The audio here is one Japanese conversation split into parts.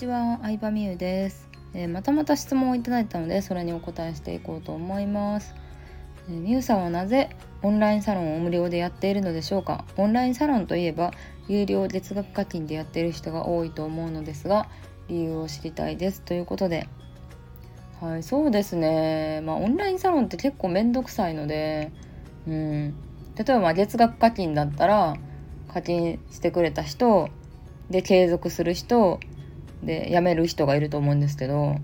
ちは、相葉美優です、えー、またまた質問をいただいたので、それにお答えしていこうと思います。えー、美優さんはなぜオンラインサロンを無料でやっているのでしょうか？オンラインサロンといえば、有料月額課金でやっている人が多いと思うのですが、理由を知りたいです。ということで、はい、そうですね。まあ、オンラインサロンって結構めんどくさいので、うん。例えば、月額課金だったら、課金してくれた人、で継続する人で辞める人がいると思うんですけど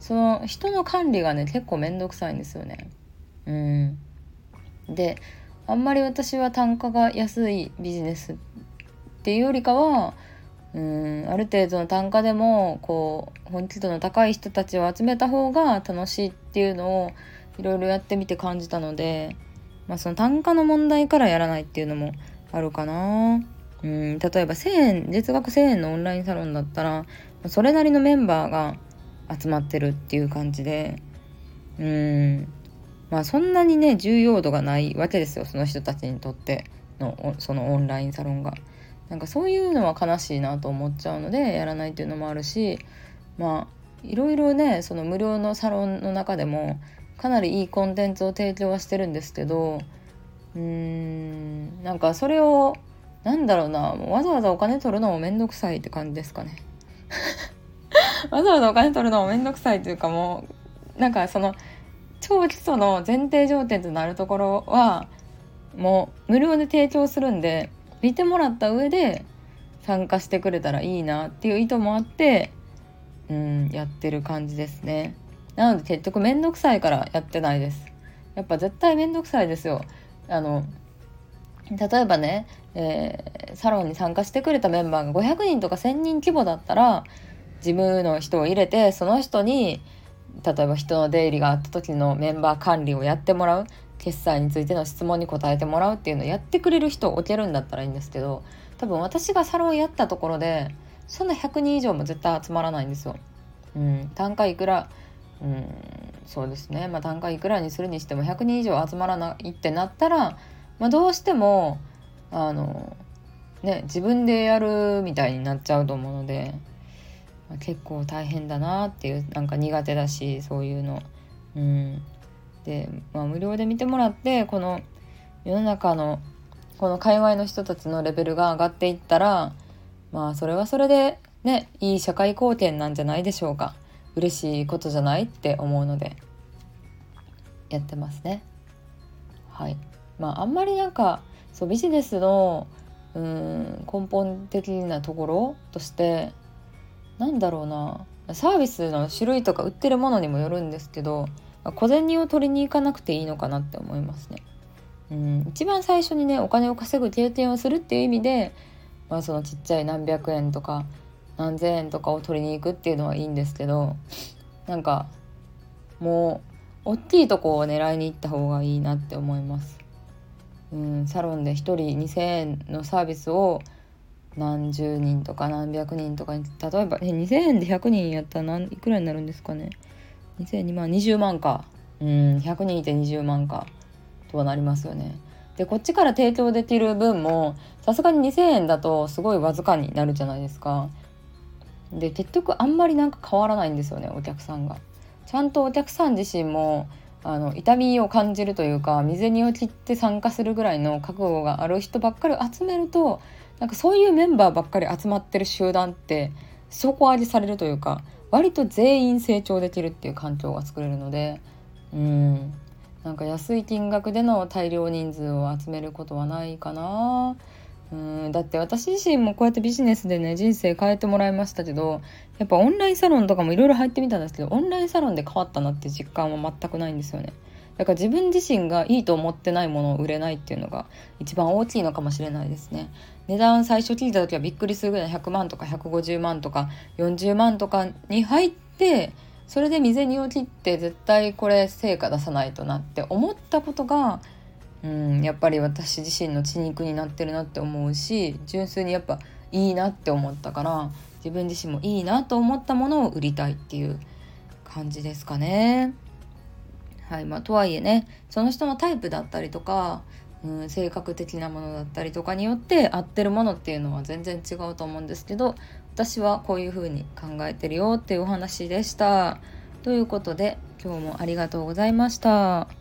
その人の管理がね結構めんどくさいんですよね。うん、であんまり私は単価が安いビジネスっていうよりかはうんある程度の単価でもこう本気度の高い人たちを集めた方が楽しいっていうのをいろいろやってみて感じたので、まあ、その単価の問題からやらないっていうのもあるかな。うん例えば1000円月額1000円のオンラインサロンだったらそれなりのメンバーが集まってるっていう感じでうんまあそんなにね重要度がないわけですよその人たちにとってのそのオンラインサロンが。なんかそういうのは悲しいなと思っちゃうのでやらないっていうのもあるしまあいろいろねその無料のサロンの中でもかなりいいコンテンツを提供はしてるんですけどうーんなんかそれをなんだろうなわざわざお金取るのもめんどくさいって感じですかね わざわざお金取るのもめんどくさいというかもうなんかその超基礎の前提条件となるところはもう無料で提供するんで見てもらった上で参加してくれたらいいなっていう意図もあってうんやってる感じですね。なので結局めんどくさいからやってないです。やっぱ絶対めんどくさいですよ。あの例えばね、えー、サロンに参加してくれたメンバーが500人とか1,000人規模だったら事務の人を入れてその人に例えば人の出入りがあった時のメンバー管理をやってもらう決済についての質問に答えてもらうっていうのをやってくれる人を置けるんだったらいいんですけど多分私がサロンやったところでそんな100人以上も絶対集まらないんですよ。うん、単価いくらうんそうですね、まあ、単価いくらにするにしても100人以上集まらないってなったらまあ、どうしてもあのね自分でやるみたいになっちゃうと思うので、結構大変だなっていうなんか苦手だしそういうの。うん、で、まあ、無料で見てもらってこの世の中のこの界隈の人たちのレベルが上がっていったらまあそれはそれでねいい社会貢献なんじゃないでしょうか嬉しいことじゃないって思うのでやってますねはい。まああんまりなんかそうビジネスのうん根本的なところとしてなんだろうなサービスの種類とか売ってるものにもよるんですけど小銭を取りに行かなくていいのかなって思いますね。うん一番最初にねお金を稼ぐ経験をするっていう意味で、まあ、そのちっちゃい何百円とか何千円とかを取りに行くっていうのはいいんですけどなんかもう大きいとこを狙いに行った方がいいなって思います。うん、サロンで1人2,000円のサービスを何十人とか何百人とかに例えば、ね、2,000円で100人やったら何いくらになるんですかね2,000万20万かうん100人いて20万かとはなりますよね。でこっちから提供できる分もさすがに2,000円だとすごいわずかになるじゃないですか。で結局あんまりなんか変わらないんですよねお客さんが。ちゃんとお客さん自身もあの痛みを感じるというか未然を切って参加するぐらいの覚悟がある人ばっかり集めるとなんかそういうメンバーばっかり集まってる集団って底上げされるというか割と全員成長できるっていう環境が作れるのでうん。なんか安い金額での大量人数を集めることはないかな。うん。だって私自身もこうやってビジネスでね人生変えてもらいましたけどやっぱオンラインサロンとかもいろいろ入ってみたんですけどオンラインサロンで変わったなって実感は全くないんですよね。だから自分自身がいいと思ってないものを売れないっていうのが一番大きいのかもしれないですね値段最初聞いた時はびっくりするぐらい100万とか150万とか40万とかに入ってそれで未然を切って絶対これ成果出さないとなって思ったことがうんやっぱり私自身の血肉になってるなって思うし純粋にやっぱいいなって思ったから自分自身もいいなと思ったものを売りたいっていう感じですかね。はいまあ、とはいえねその人のタイプだったりとかうん、性格的なものだったりとかによって合ってるものっていうのは全然違うと思うんですけど私はこういう風に考えてるよっていうお話でした。ということで今日もありがとうございました。